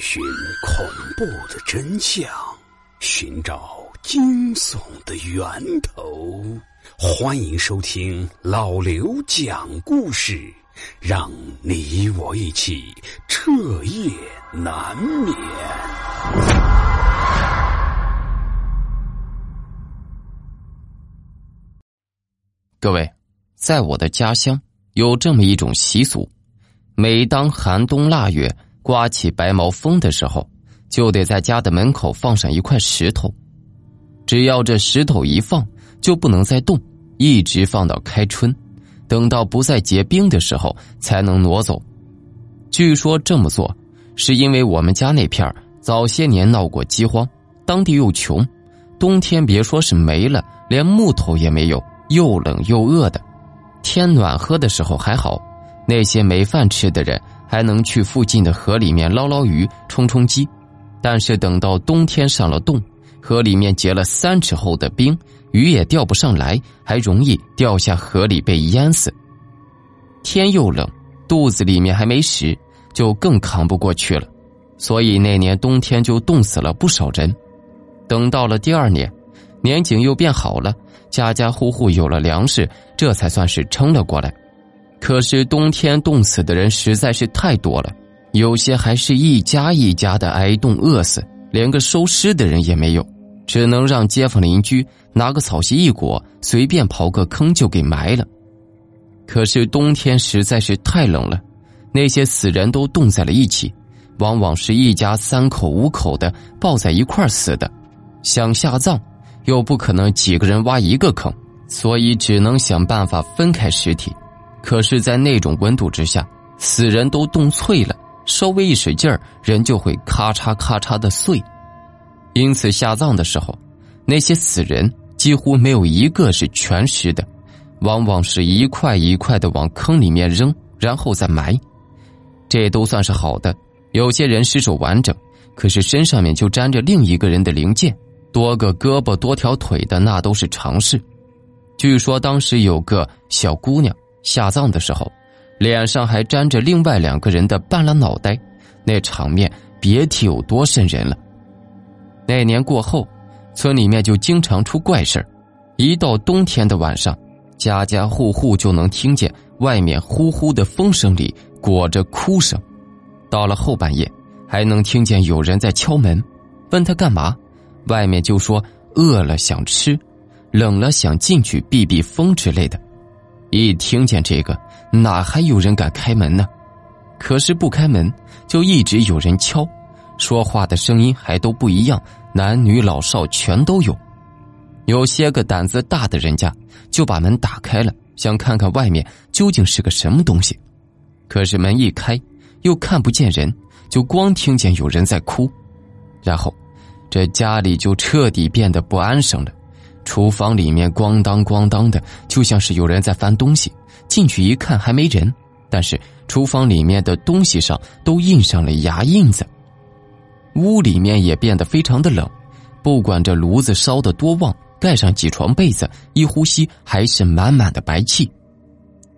寻恐怖的真相，寻找惊悚的源头。欢迎收听老刘讲故事，让你我一起彻夜难眠。各位，在我的家乡有这么一种习俗，每当寒冬腊月。刮起白毛风的时候，就得在家的门口放上一块石头。只要这石头一放，就不能再动，一直放到开春，等到不再结冰的时候才能挪走。据说这么做，是因为我们家那片早些年闹过饥荒，当地又穷，冬天别说是没了，连木头也没有，又冷又饿的。天暖和的时候还好，那些没饭吃的人。还能去附近的河里面捞捞鱼、充充饥，但是等到冬天上了冻，河里面结了三尺厚的冰，鱼也钓不上来，还容易掉下河里被淹死。天又冷，肚子里面还没食，就更扛不过去了。所以那年冬天就冻死了不少人。等到了第二年，年景又变好了，家家户户有了粮食，这才算是撑了过来。可是冬天冻死的人实在是太多了，有些还是一家一家的挨冻饿死，连个收尸的人也没有，只能让街坊邻居拿个草席一裹，随便刨个坑就给埋了。可是冬天实在是太冷了，那些死人都冻在了一起，往往是一家三口五口的抱在一块死的，想下葬，又不可能几个人挖一个坑，所以只能想办法分开尸体。可是，在那种温度之下，死人都冻脆了，稍微一使劲儿，人就会咔嚓咔嚓的碎。因此，下葬的时候，那些死人几乎没有一个是全尸的，往往是一块一块的往坑里面扔，然后再埋。这都算是好的。有些人尸首完整，可是身上面就沾着另一个人的零件，多个胳膊多条腿的，那都是常事。据说当时有个小姑娘。下葬的时候，脸上还沾着另外两个人的半拉脑袋，那场面别提有多瘆人了。那年过后，村里面就经常出怪事一到冬天的晚上，家家户户就能听见外面呼呼的风声里裹着哭声。到了后半夜，还能听见有人在敲门，问他干嘛，外面就说饿了想吃，冷了想进去避避风之类的。一听见这个，哪还有人敢开门呢？可是不开门，就一直有人敲，说话的声音还都不一样，男女老少全都有。有些个胆子大的人家，就把门打开了，想看看外面究竟是个什么东西。可是门一开，又看不见人，就光听见有人在哭，然后，这家里就彻底变得不安生了。厨房里面咣当咣当的，就像是有人在翻东西。进去一看，还没人，但是厨房里面的东西上都印上了牙印子。屋里面也变得非常的冷，不管这炉子烧得多旺，盖上几床被子，一呼吸还是满满的白气。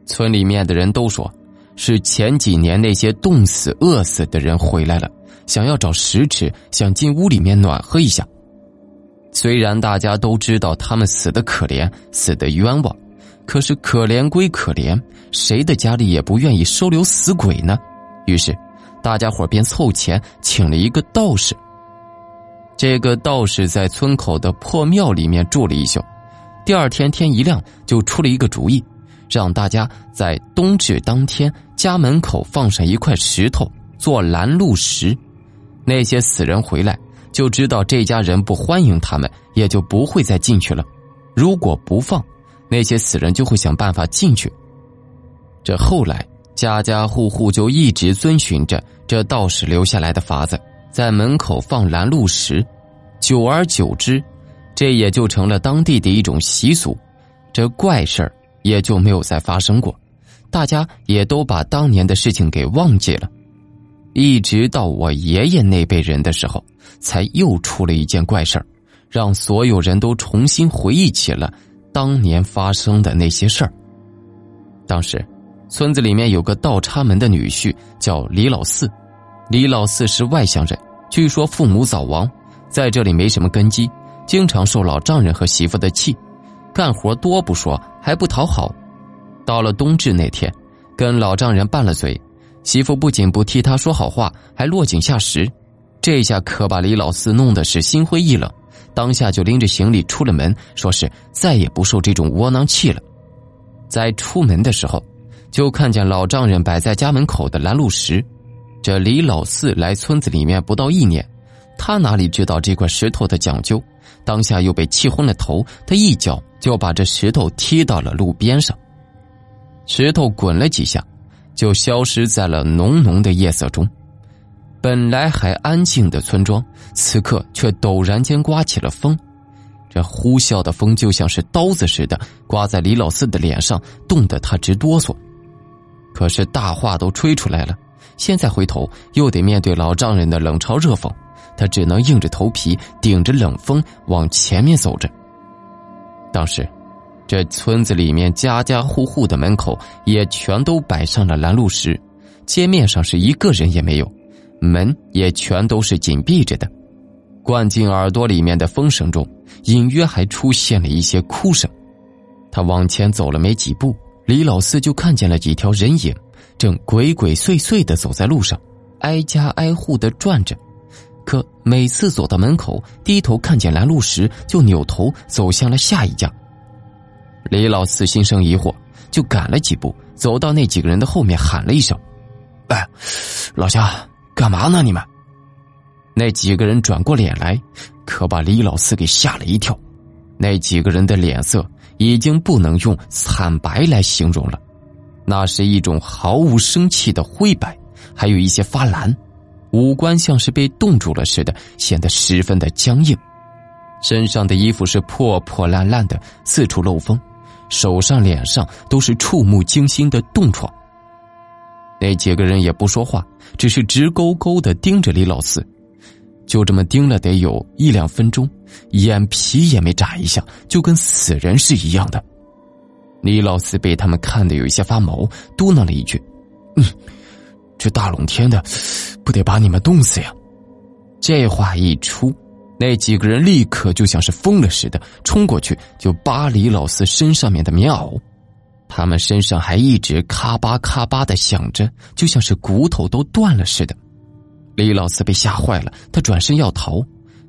村里面的人都说，是前几年那些冻死、饿死的人回来了，想要找食吃，想进屋里面暖和一下。虽然大家都知道他们死的可怜，死的冤枉，可是可怜归可怜，谁的家里也不愿意收留死鬼呢？于是，大家伙便凑钱请了一个道士。这个道士在村口的破庙里面住了一宿，第二天天一亮就出了一个主意，让大家在冬至当天家门口放上一块石头做拦路石，那些死人回来。就知道这家人不欢迎他们，也就不会再进去了。如果不放，那些死人就会想办法进去。这后来家家户户就一直遵循着这道士留下来的法子，在门口放拦路石。久而久之，这也就成了当地的一种习俗。这怪事儿也就没有再发生过，大家也都把当年的事情给忘记了。一直到我爷爷那辈人的时候，才又出了一件怪事儿，让所有人都重新回忆起了当年发生的那些事儿。当时，村子里面有个倒插门的女婿叫李老四，李老四是外乡人，据说父母早亡，在这里没什么根基，经常受老丈人和媳妇的气，干活多不说，还不讨好。到了冬至那天，跟老丈人拌了嘴，媳妇不仅不替他说好话，还落井下石，这下可把李老四弄得是心灰意冷，当下就拎着行李出了门，说是再也不受这种窝囊气了。在出门的时候，就看见老丈人摆在家门口的拦路石。这李老四来村子里面不到一年，他哪里知道这块石头的讲究？当下又被气昏了头，他一脚就把这石头踢到了路边上。石头滚了几下，就消失在了浓浓的夜色中。本来还安静的村庄，此刻却陡然间刮起了风。这呼啸的风就像是刀子似的刮在李老四的脸上，冻得他直哆嗦。可是大话都吹出来了。现在回头又得面对老丈人的冷嘲热讽，他只能硬着头皮顶着冷风往前面走着。当时，这村子里面家家户户的门口也全都摆上了拦路石，街面上是一个人也没有，门也全都是紧闭着的。灌进耳朵里面的风声中，隐约还出现了一些哭声。他往前走了没几步，李老四就看见了几条人影。正鬼鬼祟祟的走在路上，挨家挨户的转着，可每次走到门口，低头看见拦路石，就扭头走向了下一家。李老四心生疑惑，就赶了几步，走到那几个人的后面，喊了一声：“哎，老乡，干嘛呢？你们？”那几个人转过脸来，可把李老四给吓了一跳。那几个人的脸色已经不能用惨白来形容了。那是一种毫无生气的灰白，还有一些发蓝，五官像是被冻住了似的，显得十分的僵硬。身上的衣服是破破烂烂的，四处漏风，手上、脸上都是触目惊心的冻疮。那几个人也不说话，只是直勾勾的盯着李老四，就这么盯了得有一两分钟，眼皮也没眨一下，就跟死人是一样的。李老四被他们看得有一些发毛，嘟囔了一句：“嗯，这大冷天的，不得把你们冻死呀！”这话一出，那几个人立刻就像是疯了似的，冲过去就扒李老四身上面的棉袄，他们身上还一直咔吧咔吧的响着，就像是骨头都断了似的。李老四被吓坏了，他转身要逃，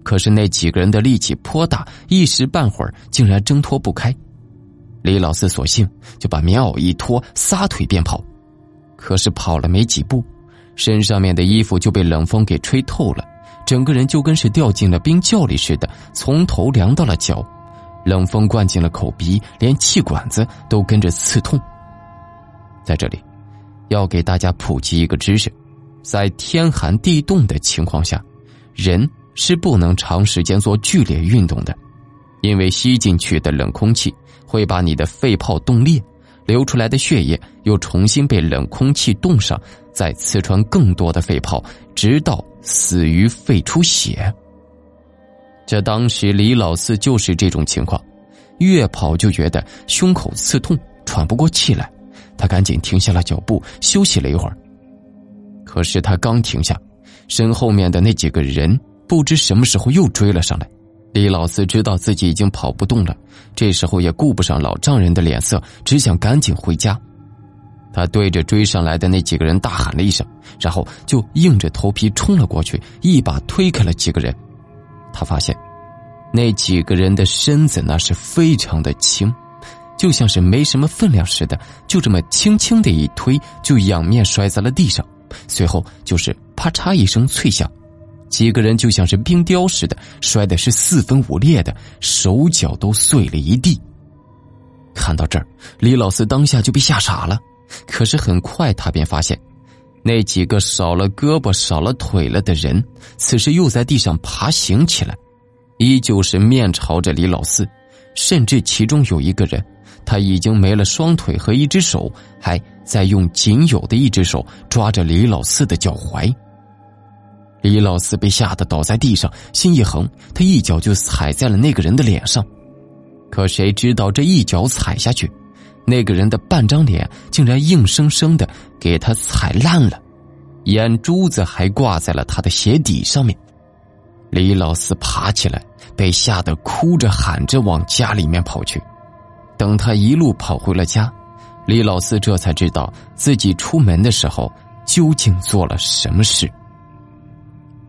可是那几个人的力气颇大，一时半会儿竟然挣脱不开。李老四索性就把棉袄一脱，撒腿便跑。可是跑了没几步，身上面的衣服就被冷风给吹透了，整个人就跟是掉进了冰窖里似的，从头凉到了脚。冷风灌进了口鼻，连气管子都跟着刺痛。在这里，要给大家普及一个知识：在天寒地冻的情况下，人是不能长时间做剧烈运动的，因为吸进去的冷空气。会把你的肺泡冻裂，流出来的血液又重新被冷空气冻上，再刺穿更多的肺泡，直到死于肺出血。这当时李老四就是这种情况，越跑就觉得胸口刺痛，喘不过气来，他赶紧停下了脚步，休息了一会儿。可是他刚停下，身后面的那几个人不知什么时候又追了上来。李老四知道自己已经跑不动了，这时候也顾不上老丈人的脸色，只想赶紧回家。他对着追上来的那几个人大喊了一声，然后就硬着头皮冲了过去，一把推开了几个人。他发现，那几个人的身子那是非常的轻，就像是没什么分量似的，就这么轻轻的一推，就仰面摔在了地上，随后就是啪嚓一声脆响。几个人就像是冰雕似的，摔的是四分五裂的，手脚都碎了一地。看到这儿，李老四当下就被吓傻了。可是很快他便发现，那几个少了胳膊、少了腿了的人，此时又在地上爬行起来，依旧是面朝着李老四，甚至其中有一个人，他已经没了双腿和一只手，还在用仅有的一只手抓着李老四的脚踝。李老四被吓得倒在地上，心一横，他一脚就踩在了那个人的脸上。可谁知道这一脚踩下去，那个人的半张脸竟然硬生生的给他踩烂了。眼珠子还挂在了他的鞋底上面。李老四爬起来，被吓得哭着喊着往家里面跑去。等他一路跑回了家，李老四这才知道自己出门的时候究竟做了什么事。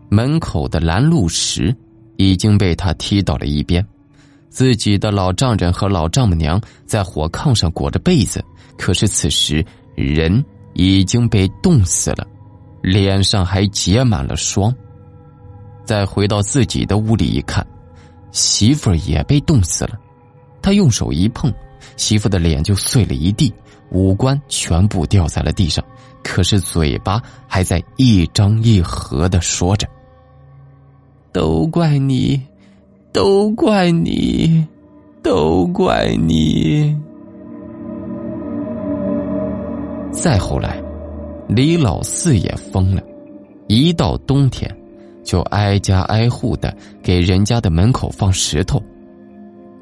门口的拦路石已经被他踢到了一边，自己的老丈人和老丈母娘在火炕上裹着被子，可是此时人已经被冻死了，脸上还结满了霜。再回到自己的屋里一看，媳妇也被冻死了。他用手一碰，媳妇的脸就碎了一地，五官全部掉在了地上，可是嘴巴还在一张一合的说着。都怪你，都怪你，都怪你。再后来，李老四也疯了，一到冬天，就挨家挨户的给人家的门口放石头。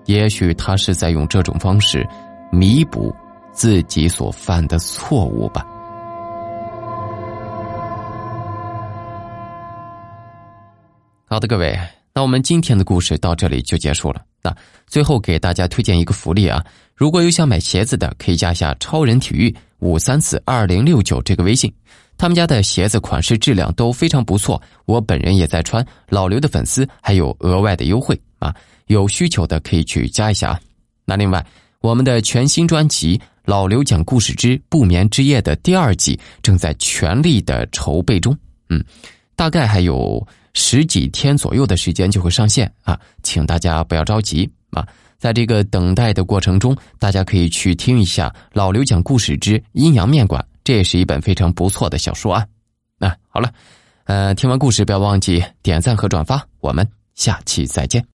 也许他是在用这种方式弥补自己所犯的错误吧。好的，各位，那我们今天的故事到这里就结束了。那最后给大家推荐一个福利啊，如果有想买鞋子的，可以加一下“超人体育五三四二零六九”这个微信，他们家的鞋子款式质量都非常不错，我本人也在穿，老刘的粉丝还有额外的优惠啊，有需求的可以去加一下啊。那另外，我们的全新专辑《老刘讲故事之不眠之夜》的第二季正在全力的筹备中，嗯，大概还有。十几天左右的时间就会上线啊，请大家不要着急啊，在这个等待的过程中，大家可以去听一下《老刘讲故事之阴阳面馆》，这也是一本非常不错的小说啊。那好了，呃，听完故事不要忘记点赞和转发，我们下期再见。